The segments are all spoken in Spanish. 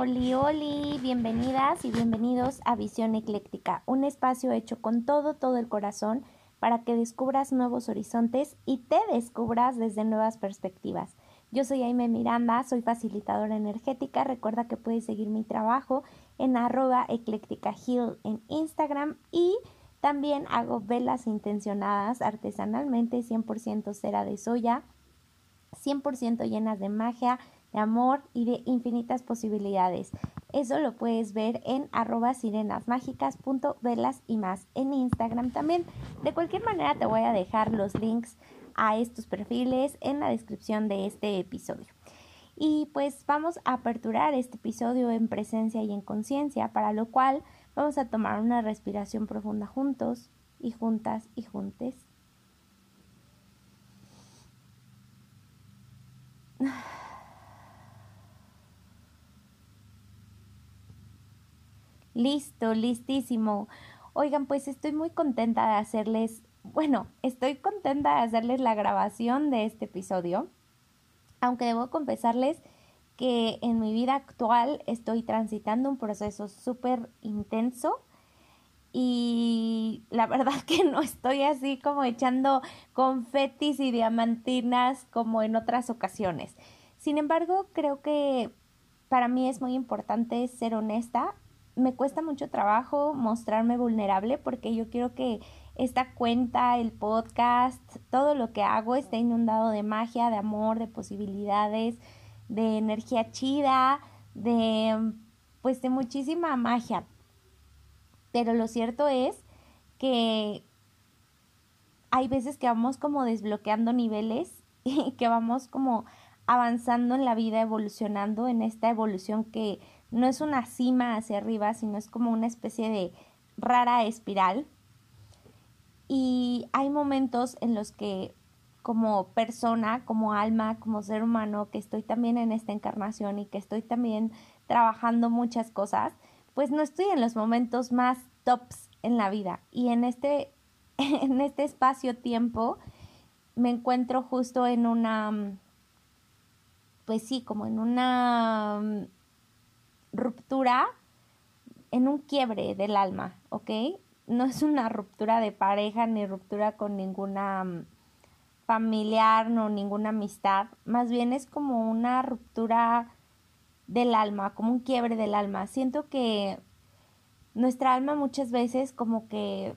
Oli, oli, bienvenidas y bienvenidos a Visión Ecléctica, un espacio hecho con todo, todo el corazón para que descubras nuevos horizontes y te descubras desde nuevas perspectivas. Yo soy Aime Miranda, soy facilitadora energética. Recuerda que puedes seguir mi trabajo en arroba en Instagram y también hago velas intencionadas artesanalmente, 100% cera de soya, 100% llenas de magia, de amor y de infinitas posibilidades. Eso lo puedes ver en arroba sirenasmágicas.velas y más en Instagram también. De cualquier manera te voy a dejar los links a estos perfiles en la descripción de este episodio. Y pues vamos a aperturar este episodio en presencia y en conciencia, para lo cual vamos a tomar una respiración profunda juntos y juntas y juntes. Listo, listísimo. Oigan, pues estoy muy contenta de hacerles, bueno, estoy contenta de hacerles la grabación de este episodio, aunque debo confesarles que en mi vida actual estoy transitando un proceso súper intenso y la verdad que no estoy así como echando confetis y diamantinas como en otras ocasiones. Sin embargo, creo que para mí es muy importante ser honesta me cuesta mucho trabajo mostrarme vulnerable porque yo quiero que esta cuenta, el podcast, todo lo que hago esté inundado de magia, de amor, de posibilidades, de energía chida, de pues de muchísima magia. Pero lo cierto es que hay veces que vamos como desbloqueando niveles y que vamos como avanzando en la vida, evolucionando en esta evolución que no es una cima hacia arriba, sino es como una especie de rara espiral. Y hay momentos en los que como persona, como alma, como ser humano, que estoy también en esta encarnación y que estoy también trabajando muchas cosas, pues no estoy en los momentos más tops en la vida. Y en este, en este espacio-tiempo me encuentro justo en una, pues sí, como en una ruptura en un quiebre del alma, ¿ok? No es una ruptura de pareja ni ruptura con ninguna mm, familiar, no ninguna amistad, más bien es como una ruptura del alma, como un quiebre del alma. Siento que nuestra alma muchas veces como que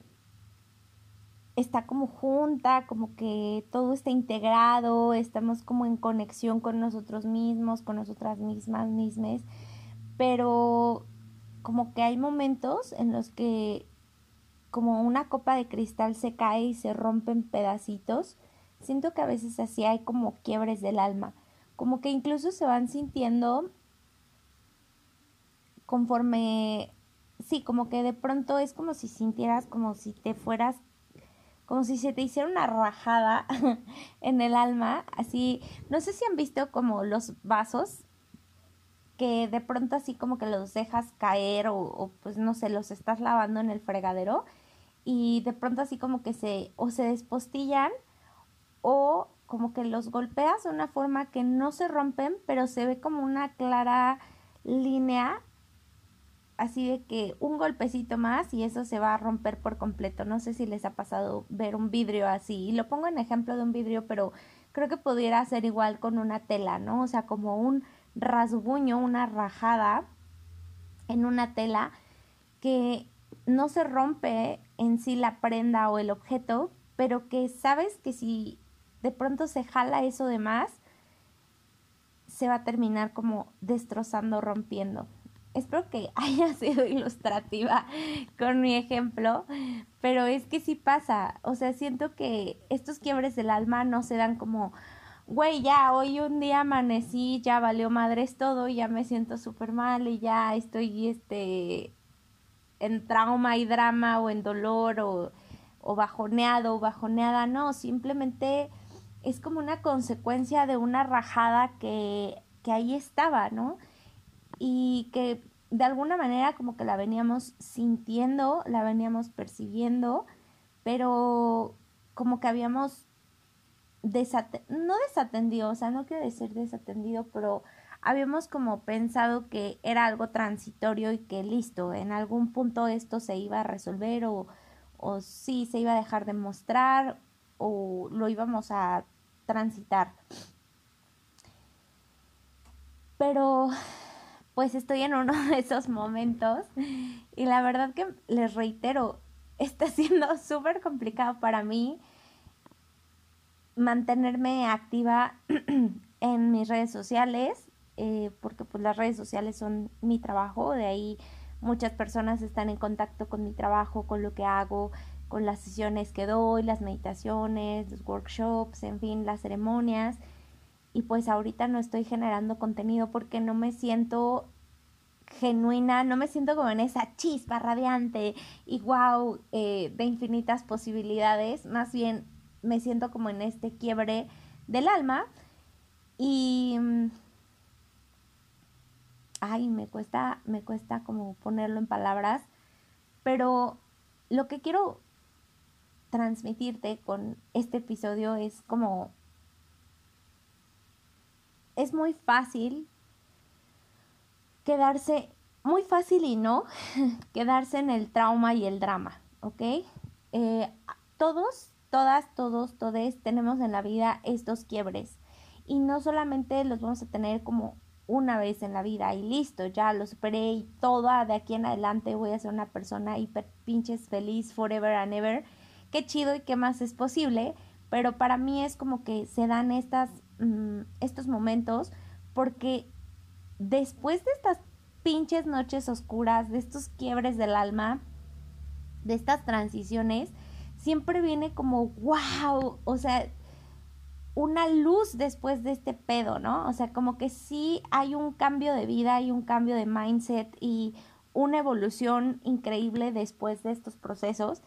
está como junta, como que todo está integrado, estamos como en conexión con nosotros mismos, con nosotras mismas, mismas pero como que hay momentos en los que como una copa de cristal se cae y se rompe en pedacitos, siento que a veces así hay como quiebres del alma, como que incluso se van sintiendo conforme, sí, como que de pronto es como si sintieras como si te fueras, como si se te hiciera una rajada en el alma, así, no sé si han visto como los vasos que de pronto así como que los dejas caer o, pues no sé, los estás lavando en el fregadero y de pronto así como que se o se despostillan o como que los golpeas de una forma que no se rompen, pero se ve como una clara línea así de que un golpecito más y eso se va a romper por completo. No sé si les ha pasado ver un vidrio así. Y lo pongo en ejemplo de un vidrio, pero creo que pudiera ser igual con una tela, ¿no? O sea, como un rasguño, una rajada en una tela que no se rompe en sí la prenda o el objeto, pero que sabes que si de pronto se jala eso de más, se va a terminar como destrozando, rompiendo. Espero que haya sido ilustrativa con mi ejemplo, pero es que sí pasa. O sea, siento que estos quiebres del alma no se dan como güey, ya hoy un día amanecí, ya valió madres todo, ya me siento súper mal y ya estoy este en trauma y drama o en dolor o, o bajoneado o bajoneada, no, simplemente es como una consecuencia de una rajada que, que ahí estaba, ¿no? Y que de alguna manera como que la veníamos sintiendo, la veníamos percibiendo, pero como que habíamos no desatendido, o sea, no quiero decir desatendido, pero habíamos como pensado que era algo transitorio y que listo, en algún punto esto se iba a resolver o, o sí se iba a dejar de mostrar o lo íbamos a transitar. Pero pues estoy en uno de esos momentos y la verdad que les reitero, está siendo súper complicado para mí mantenerme activa en mis redes sociales, eh, porque pues las redes sociales son mi trabajo, de ahí muchas personas están en contacto con mi trabajo, con lo que hago, con las sesiones que doy, las meditaciones, los workshops, en fin, las ceremonias. Y pues ahorita no estoy generando contenido porque no me siento genuina, no me siento como en esa chispa radiante y wow eh, de infinitas posibilidades, más bien me siento como en este quiebre del alma y mm, ay, me cuesta me cuesta como ponerlo en palabras, pero lo que quiero transmitirte con este episodio es como es muy fácil quedarse muy fácil y no quedarse en el trauma y el drama, ¿ok? Eh, todos todas, todos, todes tenemos en la vida estos quiebres. Y no solamente los vamos a tener como una vez en la vida y listo, ya lo superé y todo de aquí en adelante voy a ser una persona hiper pinches feliz forever and ever. Qué chido y qué más es posible, pero para mí es como que se dan estas, mm, estos momentos porque después de estas pinches noches oscuras, de estos quiebres del alma, de estas transiciones, siempre viene como, wow, o sea, una luz después de este pedo, ¿no? O sea, como que sí hay un cambio de vida, hay un cambio de mindset y una evolución increíble después de estos procesos,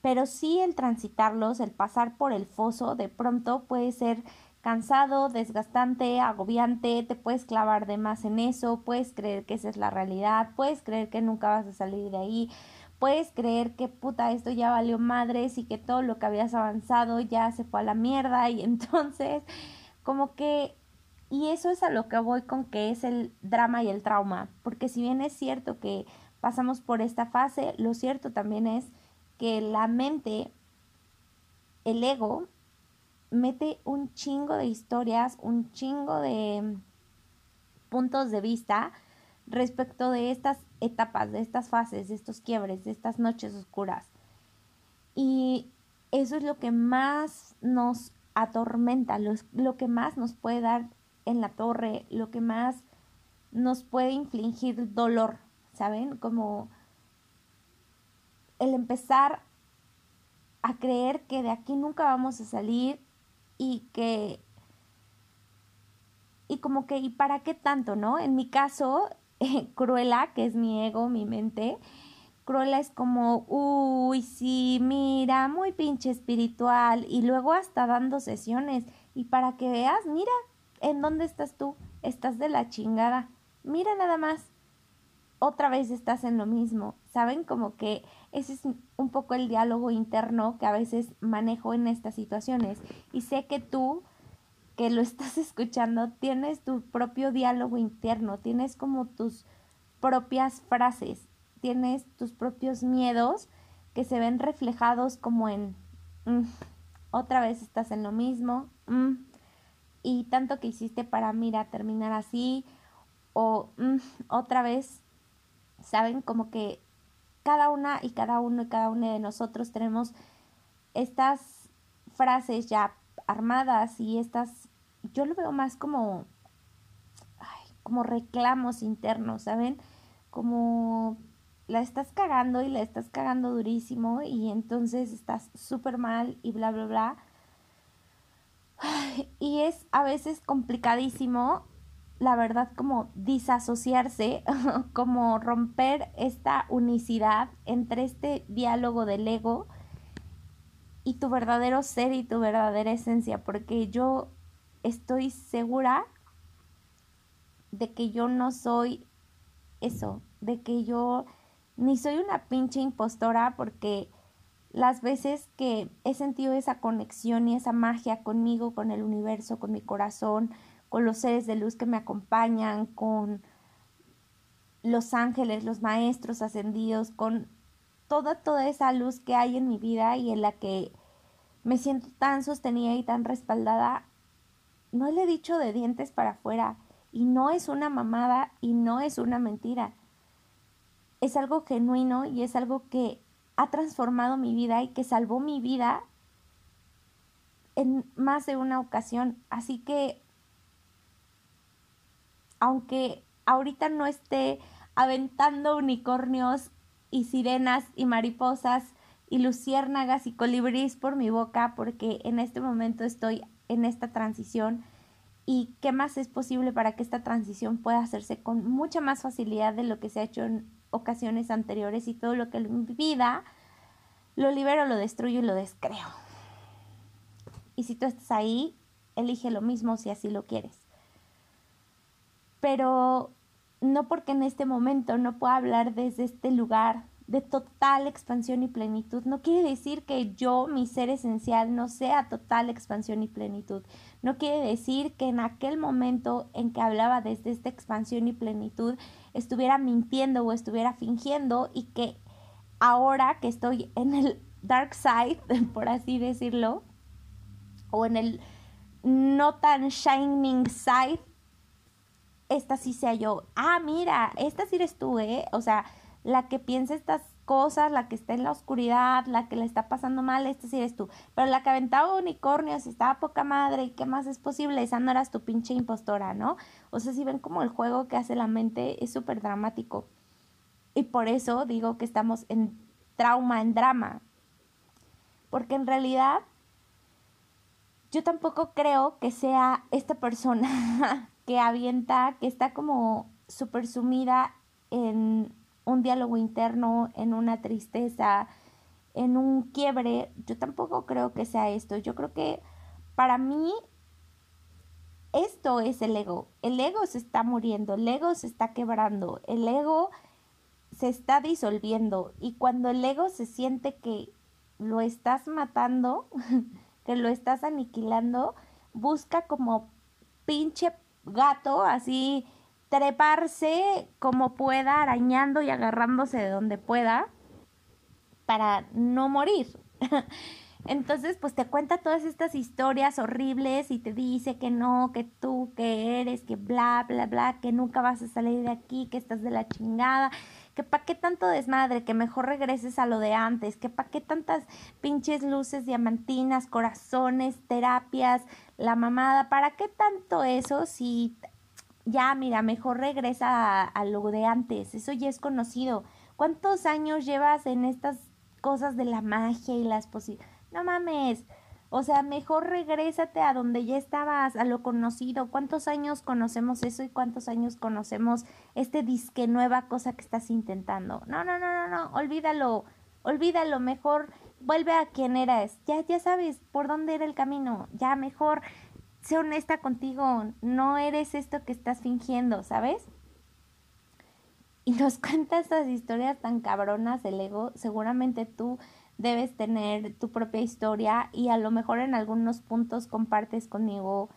pero sí el transitarlos, el pasar por el foso, de pronto puede ser cansado, desgastante, agobiante, te puedes clavar de más en eso, puedes creer que esa es la realidad, puedes creer que nunca vas a salir de ahí, puedes creer que puta esto ya valió madres y que todo lo que habías avanzado ya se fue a la mierda y entonces como que y eso es a lo que voy con que es el drama y el trauma, porque si bien es cierto que pasamos por esta fase, lo cierto también es que la mente, el ego, mete un chingo de historias, un chingo de puntos de vista respecto de estas etapas, de estas fases, de estos quiebres, de estas noches oscuras. Y eso es lo que más nos atormenta, lo, que más nos puede dar en la torre, lo que más nos puede infligir dolor, ¿saben? Como el empezar a creer que de aquí nunca vamos a salir y que y como que y para qué tanto, ¿no? En mi caso Cruela, que es mi ego, mi mente, Cruela es como, uy, sí, mira, muy pinche espiritual. Y luego hasta dando sesiones. Y para que veas, mira, ¿en dónde estás tú? Estás de la chingada. Mira nada más. Otra vez estás en lo mismo. ¿Saben? Como que ese es un poco el diálogo interno que a veces manejo en estas situaciones. Y sé que tú que lo estás escuchando, tienes tu propio diálogo interno, tienes como tus propias frases, tienes tus propios miedos que se ven reflejados como en mm, otra vez estás en lo mismo mm, y tanto que hiciste para mira terminar así o mm, otra vez saben como que cada una y cada uno y cada una de nosotros tenemos estas frases ya armadas y estas yo lo veo más como, como reclamos internos, ¿saben? Como la estás cagando y la estás cagando durísimo y entonces estás súper mal y bla, bla, bla. Y es a veces complicadísimo, la verdad, como disasociarse, como romper esta unicidad entre este diálogo del ego y tu verdadero ser y tu verdadera esencia, porque yo estoy segura de que yo no soy eso, de que yo ni soy una pinche impostora porque las veces que he sentido esa conexión y esa magia conmigo, con el universo, con mi corazón, con los seres de luz que me acompañan, con los ángeles, los maestros ascendidos, con toda, toda esa luz que hay en mi vida y en la que me siento tan sostenida y tan respaldada, no le he dicho de dientes para afuera y no es una mamada y no es una mentira. Es algo genuino y es algo que ha transformado mi vida y que salvó mi vida en más de una ocasión. Así que, aunque ahorita no esté aventando unicornios y sirenas y mariposas y luciérnagas y colibríes por mi boca, porque en este momento estoy en esta transición y qué más es posible para que esta transición pueda hacerse con mucha más facilidad de lo que se ha hecho en ocasiones anteriores y todo lo que mi vida lo libero, lo destruyo y lo descreo. Y si tú estás ahí, elige lo mismo si así lo quieres. Pero no porque en este momento no pueda hablar desde este lugar de total expansión y plenitud, no quiere decir que yo, mi ser esencial, no sea total expansión y plenitud. No quiere decir que en aquel momento en que hablaba desde esta expansión y plenitud estuviera mintiendo o estuviera fingiendo y que ahora que estoy en el dark side, por así decirlo, o en el no tan shining side, esta sí sea yo. Ah, mira, esta sí eres tú, ¿eh? O sea, la que piensa estas cosas, la que está en la oscuridad, la que le está pasando mal, esta sí eres tú. Pero la que aventaba unicornios y estaba poca madre y qué más es posible, esa no eras tu pinche impostora, ¿no? O sea, si ven como el juego que hace la mente es súper dramático. Y por eso digo que estamos en trauma, en drama. Porque en realidad yo tampoco creo que sea esta persona que avienta, que está como súper sumida en un diálogo interno, en una tristeza, en un quiebre. Yo tampoco creo que sea esto. Yo creo que para mí esto es el ego. El ego se está muriendo, el ego se está quebrando, el ego se está disolviendo y cuando el ego se siente que lo estás matando, que lo estás aniquilando, busca como pinche gato así treparse como pueda, arañando y agarrándose de donde pueda para no morir. Entonces, pues te cuenta todas estas historias horribles y te dice que no, que tú, que eres, que bla, bla, bla, que nunca vas a salir de aquí, que estás de la chingada, que pa' qué tanto desmadre, que mejor regreses a lo de antes, que pa' qué tantas pinches luces diamantinas, corazones, terapias, la mamada, ¿para qué tanto eso si ya, mira, mejor regresa a, lo de antes, eso ya es conocido. ¿Cuántos años llevas en estas cosas de la magia y las posibilidades? No mames. O sea, mejor regrésate a donde ya estabas, a lo conocido. ¿Cuántos años conocemos eso y cuántos años conocemos este disque nueva cosa que estás intentando? No, no, no, no, no, olvídalo. Olvídalo, mejor vuelve a quien eras. Ya ya sabes por dónde era el camino. Ya mejor sé honesta contigo, no eres esto que estás fingiendo, ¿sabes? Y nos cuenta estas historias tan cabronas del ego, seguramente tú debes tener tu propia historia y a lo mejor en algunos puntos compartes conmigo,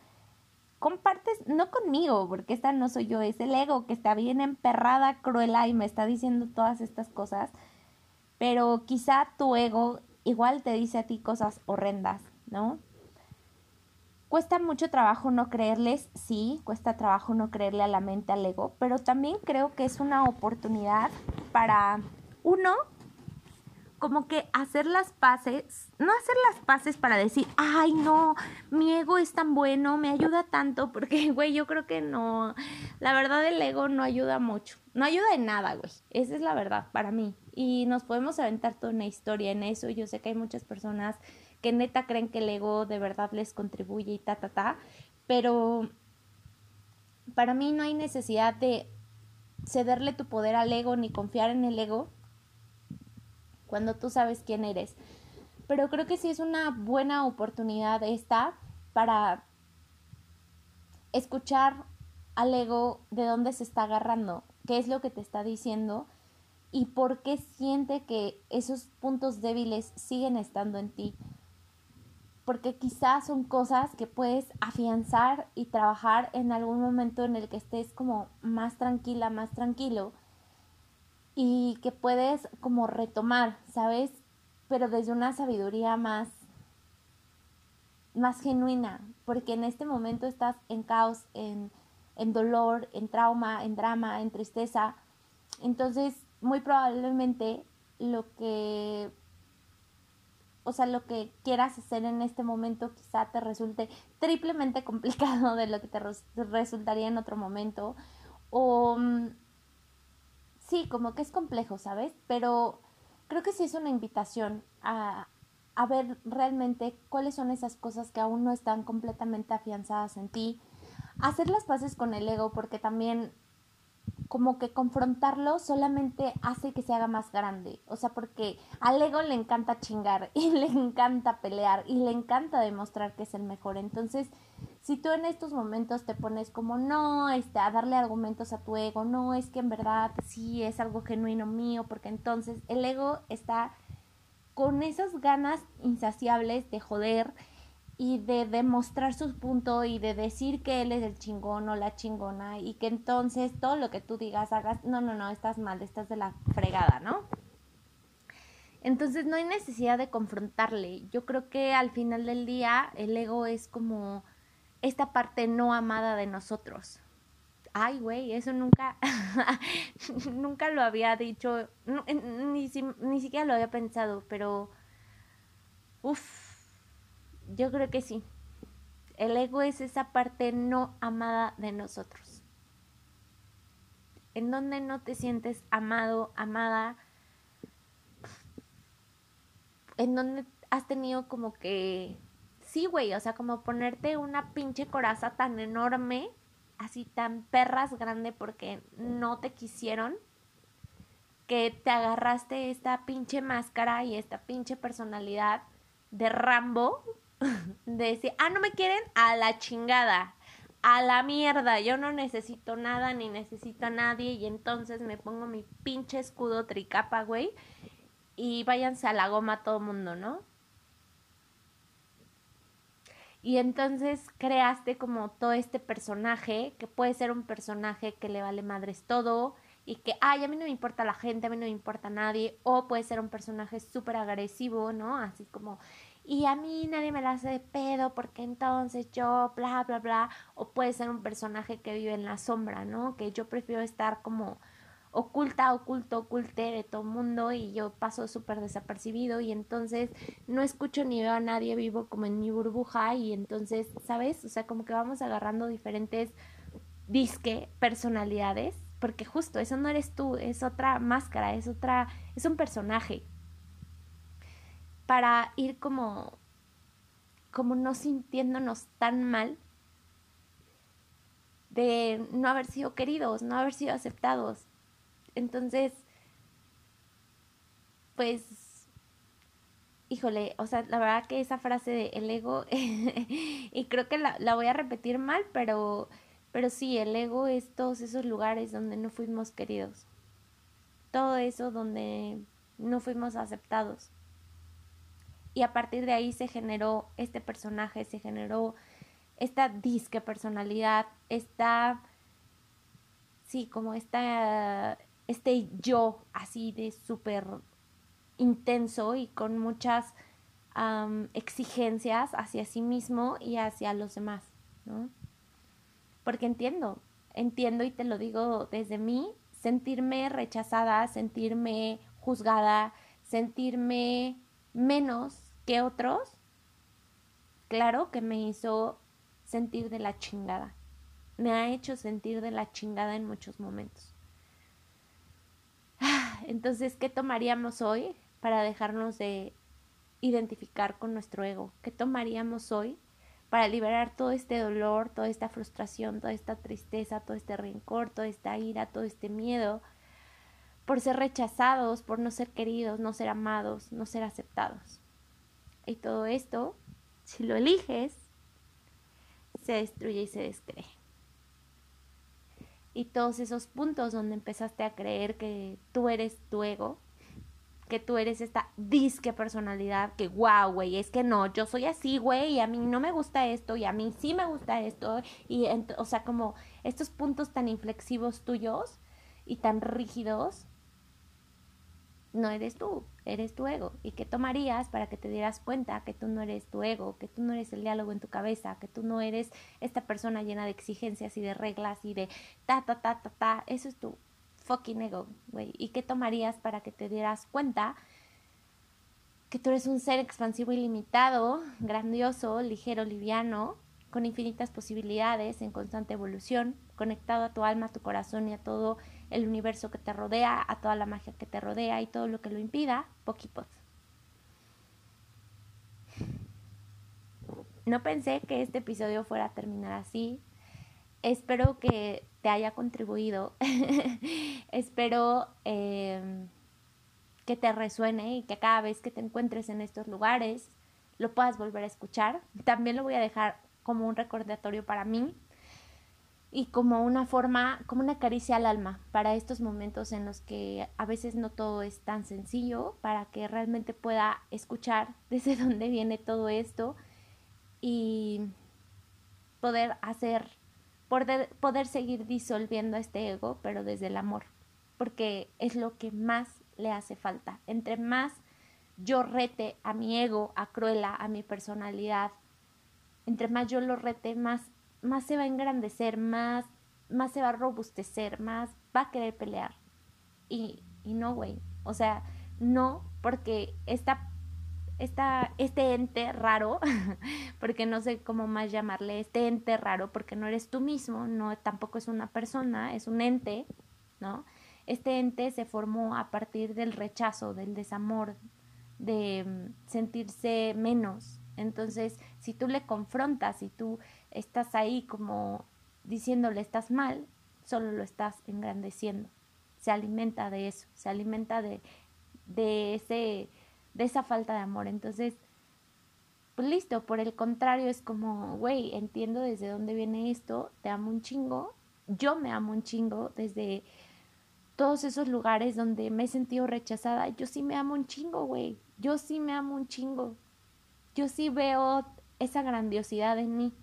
compartes, no conmigo, porque esta no soy yo, es el ego que está bien emperrada, cruela y me está diciendo todas estas cosas, pero quizá tu ego igual te dice a ti cosas horrendas, ¿no? Cuesta mucho trabajo no creerles, sí, cuesta trabajo no creerle a la mente, al ego, pero también creo que es una oportunidad para uno, como que hacer las paces, no hacer las paces para decir, ay no, mi ego es tan bueno, me ayuda tanto, porque, güey, yo creo que no, la verdad el ego no ayuda mucho, no ayuda en nada, güey, esa es la verdad para mí. Y nos podemos aventar toda una historia en eso, yo sé que hay muchas personas que neta creen que el ego de verdad les contribuye y ta, ta, ta, pero para mí no hay necesidad de cederle tu poder al ego ni confiar en el ego cuando tú sabes quién eres. Pero creo que sí es una buena oportunidad esta para escuchar al ego de dónde se está agarrando, qué es lo que te está diciendo y por qué siente que esos puntos débiles siguen estando en ti. porque quizás son cosas que puedes afianzar y trabajar en algún momento en el que estés como más tranquila, más tranquilo y que puedes como retomar, ¿sabes? Pero desde una sabiduría más más genuina, porque en este momento estás en caos, en, en dolor, en trauma, en drama, en tristeza. Entonces, muy probablemente lo que o sea, lo que quieras hacer en este momento quizá te resulte triplemente complicado de lo que te resultaría en otro momento. O mm, sí, como que es complejo, ¿sabes? Pero creo que sí es una invitación a, a ver realmente cuáles son esas cosas que aún no están completamente afianzadas en ti. Hacer las paces con el ego, porque también como que confrontarlo solamente hace que se haga más grande. O sea, porque al ego le encanta chingar y le encanta pelear y le encanta demostrar que es el mejor. Entonces, si tú en estos momentos te pones como no, este, a darle argumentos a tu ego, no, es que en verdad sí es algo genuino mío, porque entonces el ego está con esas ganas insaciables de joder y de demostrar su punto y de decir que él es el chingón o la chingona y que entonces todo lo que tú digas hagas, no, no, no, estás mal, estás de la fregada, ¿no? Entonces no hay necesidad de confrontarle. Yo creo que al final del día el ego es como esta parte no amada de nosotros. Ay, güey, eso nunca, nunca lo había dicho, ni, ni siquiera lo había pensado, pero, uff, yo creo que sí. El ego es esa parte no amada de nosotros. En donde no te sientes amado, amada. En donde has tenido como que... Sí, güey, o sea, como ponerte una pinche coraza tan enorme, así tan perras grande porque no te quisieron, que te agarraste esta pinche máscara y esta pinche personalidad de Rambo de decir, ah, no me quieren, a la chingada, a la mierda, yo no necesito nada ni necesito a nadie y entonces me pongo mi pinche escudo tricapa, güey, y váyanse a la goma todo mundo, ¿no? Y entonces creaste como todo este personaje, que puede ser un personaje que le vale madres todo y que, ay, a mí no me importa la gente, a mí no me importa nadie, o puede ser un personaje súper agresivo, ¿no? Así como y a mí nadie me la hace de pedo porque entonces yo, bla, bla, bla, o puede ser un personaje que vive en la sombra, ¿no? Que yo prefiero estar como oculta, oculto, oculte de todo mundo y yo paso súper desapercibido y entonces no escucho ni veo a nadie vivo como en mi burbuja y entonces, ¿sabes? O sea, como que vamos agarrando diferentes disque personalidades porque justo eso no eres tú, es otra máscara, es otra, es un personaje para ir como, como no sintiéndonos tan mal de no haber sido queridos, no haber sido aceptados. Entonces, pues, híjole, o sea, la verdad que esa frase de el ego, y creo que la, la, voy a repetir mal, pero, pero sí, el ego es todos esos lugares donde no fuimos queridos. Todo eso donde no fuimos aceptados. Y a partir de ahí se generó este personaje, se generó esta disque personalidad, esta, sí, como esta, este yo así de súper intenso y con muchas exigencias hacia sí mismo y hacia los demás, ¿no? Porque entiendo, entiendo y te lo digo desde mí, sentirme rechazada, sentirme juzgada, sentirme menos que otros, claro que me hizo sentir de la chingada. Me ha hecho sentir de la chingada en muchos momentos. Entonces, ¿qué tomaríamos hoy para dejarnos de identificar con nuestro ego? ¿Qué tomaríamos hoy para liberar todo este dolor, toda esta frustración, toda esta tristeza, todo este rencor, toda esta ira, todo este miedo por ser rechazados, por no ser queridos, no ser amados, no ser aceptados? Y todo esto, si lo eliges, se destruye y se descree. Y todos esos puntos donde empezaste a creer que tú eres tu ego, que tú eres esta disque personalidad, que wow, güey, es que no, yo soy así, güey, y a mí no me gusta esto, y a mí sí me gusta esto, y o sea, como estos puntos tan inflexivos tuyos y tan rígidos, no eres tú, eres tu ego. ¿Y qué tomarías para que te dieras cuenta que tú no eres tu ego, que tú no eres el diálogo en tu cabeza, que tú no eres esta persona llena de exigencias y de reglas y de ta, ta, ta, ta, ta? Eso es tu fucking ego, güey. ¿Y qué tomarías para que te dieras cuenta que tú eres un ser expansivo ilimitado, grandioso, ligero, liviano, con infinitas posibilidades, en constante evolución, conectado a tu alma, a tu corazón y a todo el universo que te rodea, a toda la magia que te rodea y todo lo que lo impida, poquipos. No pensé que este episodio fuera a terminar así. Espero que te haya contribuido. Espero em, que te resuene y que cada vez que te encuentres en estos lugares lo puedas volver a escuchar. También lo voy a dejar como un recordatorio para mí y como una forma, como una caricia al alma para estos momentos en los que a veces no todo es tan sencillo, para que realmente pueda escuchar desde dónde viene todo esto y poder hacer, poder, poder seguir disolviendo este ego, pero desde el amor, porque es lo que más le hace falta. Entre más yo rete a mi ego, a Cruella, a mi personalidad, entre más yo lo rete, más más se va a engrandecer, más, más se va a robustecer, más va a querer pelear. Y, y no, güey. O sea, no, porque esta, esta, este ente raro, porque no sé cómo más llamarle, este ente raro, porque no eres tú mismo, no, tampoco es una persona, es un ente, ¿no? Este ente se formó a partir del rechazo, del desamor, de mm, sentirse menos. Entonces, si tú le confrontas, si tú estás ahí como diciéndole estás mal, solo lo estás engrandeciendo. Se alimenta de eso, se alimenta de, de, ese, de esa falta de amor. Entonces, pues listo, por el contrario es como, güey, entiendo desde dónde viene esto, te amo un chingo, yo me amo un chingo desde todos esos lugares donde me he sentido rechazada, yo sí me amo un chingo, güey, yo sí me amo un chingo, yo sí veo esa grandiosidad en mí.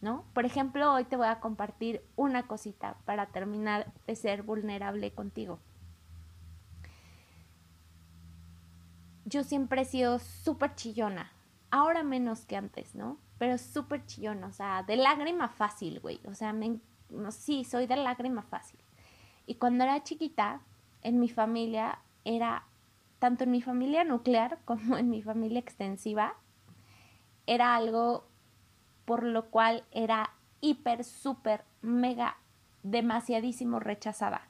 ¿no? Por ejemplo, hoy te voy a compartir una cosita para terminar de ser vulnerable contigo. Yo siempre he sido súper chillona, ahora menos que antes, ¿no? Pero súper chillona, o sea, de lágrima fácil, güey. O sea, me, no, sí, soy de lágrima fácil. Y cuando era chiquita, en mi familia era, tanto en mi familia nuclear como en mi familia extensiva, era algo por lo cual era hiper, súper, mega, demasiadísimo rechazada.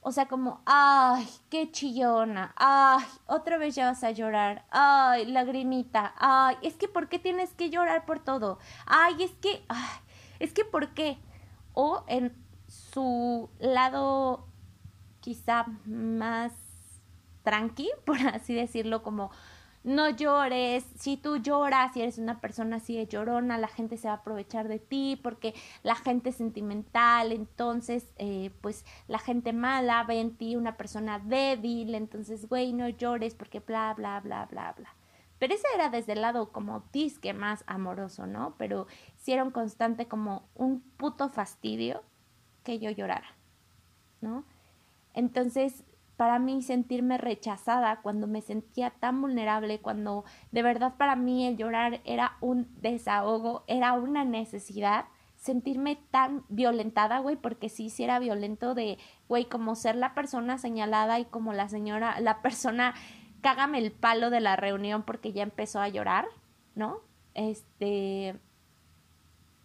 O sea, como, ay, qué chillona, ay, otra vez ya vas a llorar, ay, lagrimita, ay, es que ¿por qué tienes que llorar por todo? Ay, es que, es que ¿por qué? O en su lado quizá más tranqui, por así decirlo, como, no llores, si tú lloras, si eres una persona así de llorona, la gente se va a aprovechar de ti porque la gente es sentimental, entonces eh, pues la gente mala ve en ti una persona débil, entonces güey, no llores porque bla, bla, bla, bla, bla. Pero ese era desde el lado como disque más amoroso, ¿no? Pero si era un constante como un puto fastidio que yo llorara, ¿no? Entonces para mí sentirme rechazada, cuando me sentía tan vulnerable, cuando de verdad para mí el llorar era un desahogo, era una necesidad, sentirme tan violentada, güey, porque sí, sí era violento de, güey, como ser la persona señalada y como la señora, la persona, cágame el palo de la reunión porque ya empezó a llorar, ¿no? Este,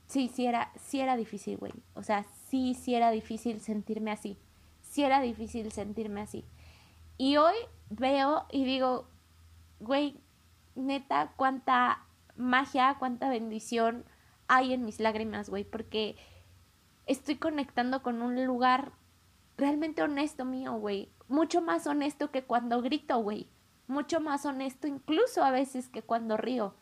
sí, sí era, sí era difícil, güey, o sea, sí, sí era difícil sentirme así sí era difícil sentirme así. Y hoy veo y digo, güey, neta, cuánta magia, cuánta bendición hay en mis lágrimas, güey, porque estoy conectando con un lugar realmente honesto mío, güey. Mucho más honesto que cuando grito, güey. Mucho más honesto incluso a veces que cuando río.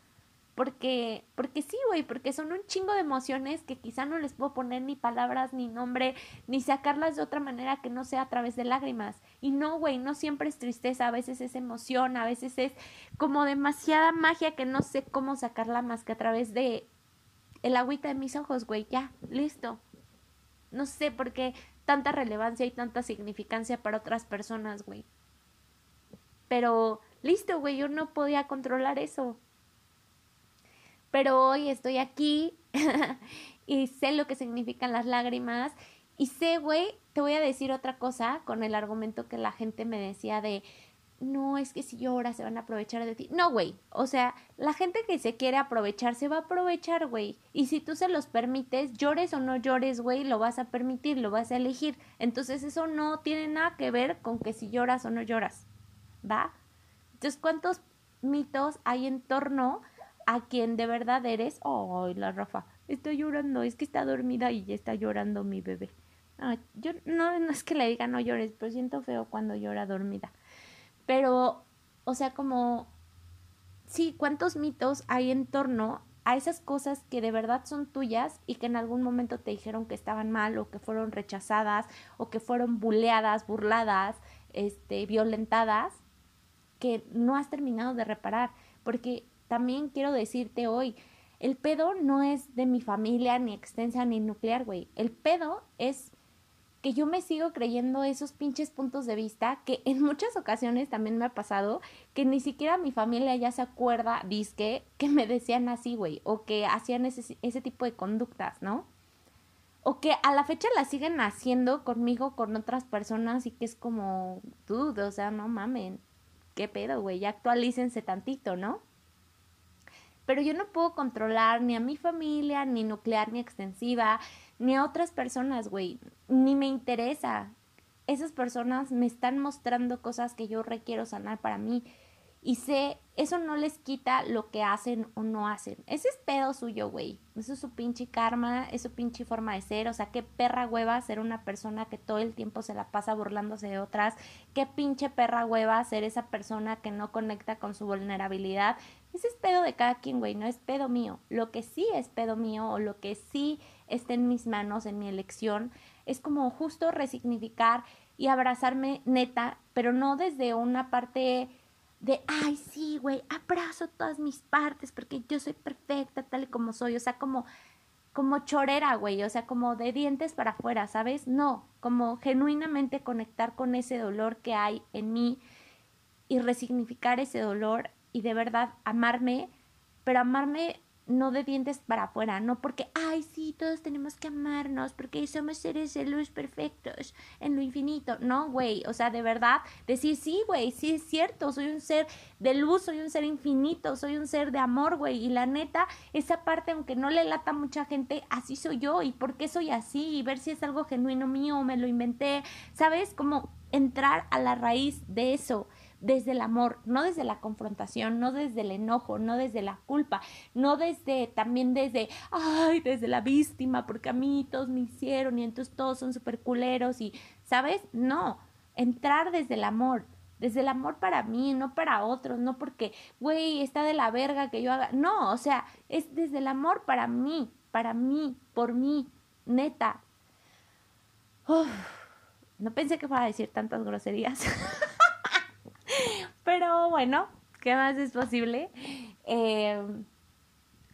Porque, porque sí, güey, porque son un chingo de emociones que quizá no les puedo poner ni palabras, ni nombre, ni sacarlas de otra manera que no sea a través de lágrimas. Y no, güey, no siempre es tristeza, a veces es emoción, a veces es como demasiada magia que no sé cómo sacarla más que a través de el agüita de mis ojos, güey, ya, listo. No sé por qué tanta relevancia y tanta significancia para otras personas, güey. Pero listo, güey, yo no podía controlar eso pero hoy estoy aquí y sé lo que significan las lágrimas y sé, güey, te voy a decir otra cosa con el argumento que la gente me decía de, no, es que si lloras se van a aprovechar de ti. No, güey, o sea, la gente que se quiere aprovechar se va a aprovechar, güey. Y si tú se los permites, llores o no llores, güey, lo vas a permitir, lo vas a elegir. Entonces eso no tiene nada que ver con que si lloras o no lloras, ¿va? Entonces, ¿cuántos mitos hay en torno a quien de verdad eres. Ay, la Rafa, estoy llorando, es que está dormida y ya está llorando mi bebé. yo no, no es que le diga no llores, pero siento feo cuando llora dormida. Pero, o sea, como, sí, ¿cuántos mitos hay en torno a esas cosas que de verdad son tuyas y que en algún momento te dijeron que estaban mal o que fueron rechazadas o que fueron buleadas, burladas, este, violentadas, que no has terminado de reparar? Porque también quiero decirte hoy, el pedo no es de mi familia, ni extensa, ni nuclear, güey. El pedo es que yo me sigo creyendo esos pinches puntos de vista que en muchas ocasiones también me ha pasado que ni siquiera mi familia ya se acuerda, disque, que me decían así, güey, o que hacían ese, ese tipo de conductas, ¿no? O que a la fecha la siguen haciendo conmigo, con otras personas y que es como, dude, o sea, no mamen, qué pedo, güey, ya actualícense tantito, ¿no? Pero yo no puedo controlar ni a mi familia, ni nuclear, ni extensiva, ni a otras personas, güey, ni me interesa. Esas personas me están mostrando cosas que yo requiero sanar para mí y sé, eso no les quita lo que hacen o no hacen. Ese es pedo suyo, güey. Eso es su pinche karma, es su pinche forma de ser. O sea, qué perra hueva ser una persona que todo el tiempo se la pasa burlándose de otras. Qué pinche perra hueva ser esa persona que no conecta con su vulnerabilidad. Ese es pedo de cada quien, güey, no es pedo mío. Lo que sí es pedo mío o lo que sí está en mis manos, en mi elección, es como justo resignificar y abrazarme neta, pero no desde una parte de, ay, sí, güey, abrazo todas mis partes porque yo soy perfecta tal y como soy, o sea, como, como chorera, güey, o sea, como de dientes para afuera, ¿sabes? No, como genuinamente conectar con ese dolor que hay en mí y resignificar ese dolor y de verdad amarme, pero amarme no de dientes para afuera, no porque, ay, sí, todos tenemos que amarnos, porque somos seres de luz perfectos en lo infinito. No, güey, o sea, de verdad, decir, sí, güey, sí es cierto, soy un ser de luz, soy un ser infinito, soy un ser de amor, güey, y la neta, esa parte, aunque no le lata a mucha gente, así soy yo, y por qué soy así, y ver si es algo genuino mío me lo inventé, ¿sabes? Como entrar a la raíz de eso desde el amor, no desde la confrontación, no desde el enojo, no desde la culpa, no desde también desde, ay, desde la víctima, porque a mí todos me hicieron y entonces todos son súper culeros y, ¿sabes? No, entrar desde el amor, desde el amor para mí, no para otros, no porque, güey, está de la verga que yo haga, no, o sea, es desde el amor para mí, para mí, por mí, neta. no pensé que fuera a decir tantas groserías. Pero bueno, ¿qué más es posible? Em,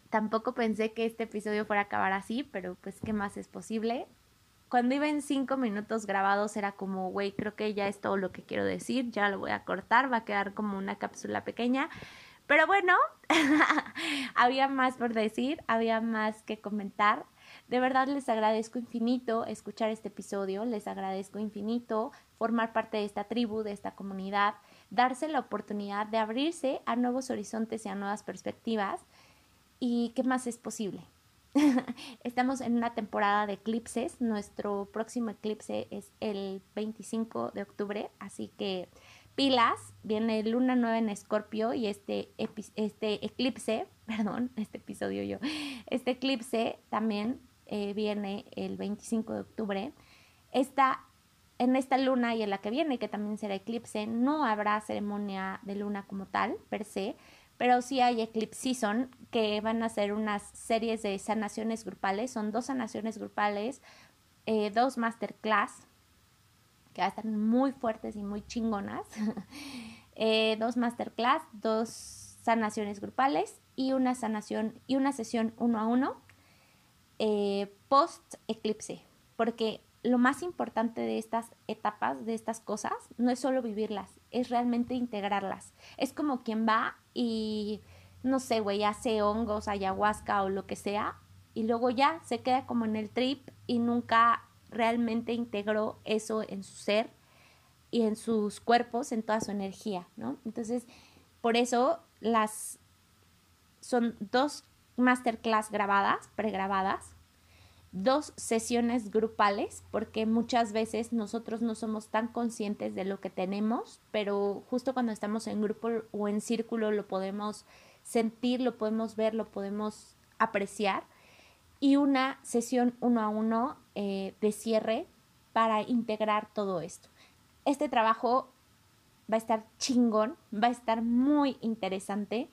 tampoco pensé que este episodio fuera a acabar así, pero pues, ¿qué más es posible? Cuando iba en cinco minutos grabados era como, güey, creo que ya es todo lo que quiero decir, ya lo voy a cortar, va a quedar como una cápsula pequeña. Pero bueno, había más por decir, había más que comentar. De verdad les agradezco infinito escuchar este episodio, les agradezco infinito formar parte de esta tribu, de esta comunidad darse la oportunidad de abrirse a nuevos horizontes y a nuevas perspectivas. ¿Y qué más es posible? Estamos en una temporada de eclipses. Nuestro próximo eclipse es el 25 de octubre, así que pilas, viene luna nueva en Escorpio y este, este eclipse, perdón, este episodio yo, este eclipse también eh, viene el 25 de octubre. Esta en esta luna y en la que viene, que también será eclipse, no habrá ceremonia de luna como tal, per se, pero sí hay Eclipse Season que van a ser unas series de sanaciones grupales, son dos sanaciones grupales, eh, dos masterclass que van a estar muy fuertes y muy chingonas, eh, dos masterclass, dos sanaciones grupales y una sanación y una sesión uno a uno eh, post eclipse, porque lo más importante de estas etapas, de estas cosas, no es solo vivirlas, es realmente integrarlas. Es como quien va y, no sé, güey, hace hongos, ayahuasca o lo que sea, y luego ya se queda como en el trip y nunca realmente integró eso en su ser y en sus cuerpos, en toda su energía, ¿no? Entonces, por eso las son dos masterclass grabadas, pregrabadas, dos sesiones grupales, porque muchas veces nosotros no somos tan conscientes de lo que tenemos, pero justo cuando estamos en grupo o en círculo lo podemos sentir, lo podemos ver, lo podemos apreciar. Y una sesión uno a uno eh, de cierre para integrar todo esto. Este trabajo va a estar chingón, va a estar muy interesante.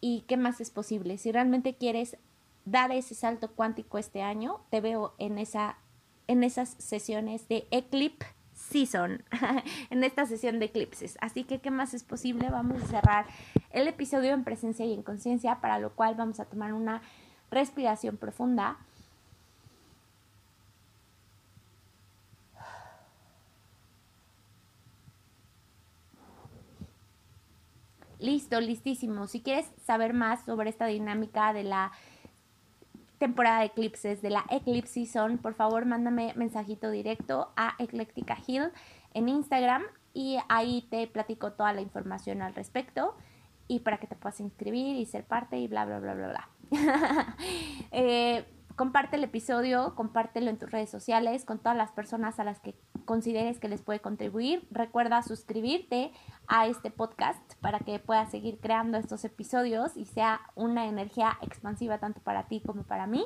¿Y qué más es posible? Si realmente quieres dar ese salto cuántico este año, te veo en, esa, en esas sesiones de Eclipse Season, en esta sesión de eclipses. Así que, ¿qué más es posible? Vamos a cerrar el episodio en presencia y en conciencia, para lo cual vamos a tomar una respiración profunda. Listo, listísimo. Si quieres saber más sobre esta dinámica de la temporada de eclipses de la Eclipse Season, por favor mándame mensajito directo a Eclectica Hill en Instagram y ahí te platico toda la información al respecto y para que te puedas inscribir y ser parte y bla, bla, bla, bla, bla. eh, comparte el episodio, compártelo en tus redes sociales con todas las personas a las que consideres que les puede contribuir. Recuerda suscribirte a este podcast para que puedas seguir creando estos episodios y sea una energía expansiva tanto para ti como para mí.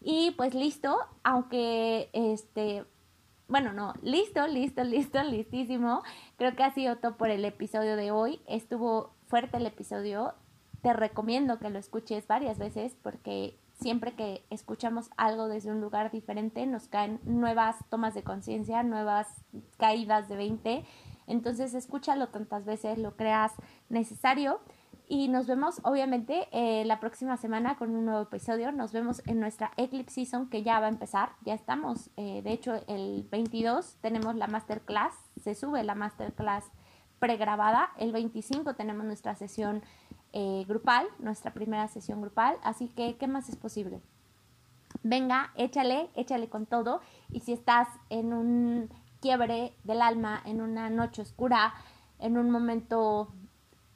Y pues listo, aunque este, bueno, no, listo, listo, listo, listísimo. Creo que ha sido todo por el episodio de hoy. Estuvo fuerte el episodio. Te recomiendo que lo escuches varias veces porque siempre que escuchamos algo desde un lugar diferente, nos caen nuevas tomas de conciencia, nuevas caídas de 20. Entonces escúchalo tantas veces, lo creas necesario. Y nos vemos obviamente eh, la próxima semana con un nuevo episodio. Nos vemos en nuestra Eclipse Season que ya va a empezar. Ya estamos. Eh, de hecho, el 22 tenemos la masterclass. Se sube la masterclass pregrabada. El 25 tenemos nuestra sesión eh, grupal, nuestra primera sesión grupal. Así que, ¿qué más es posible? Venga, échale, échale con todo. Y si estás en un quiebre del alma, en una noche oscura, en un momento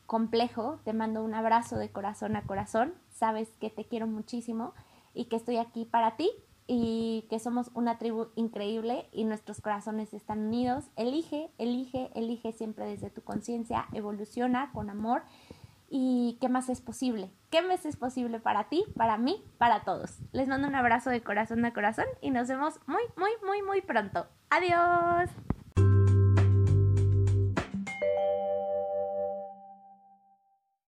complejo, te mando un abrazo de corazón a corazón. Sabes que te quiero muchísimo y que estoy aquí para ti y que somos una tribu increíble y nuestros corazones están unidos. Elige, elige, elige siempre desde tu conciencia, evoluciona con amor y qué más es posible. ¿Qué más es posible para ti, para mí, para todos? Les mando un abrazo de corazón a corazón y nos vemos muy, muy, muy, muy pronto. Adiós.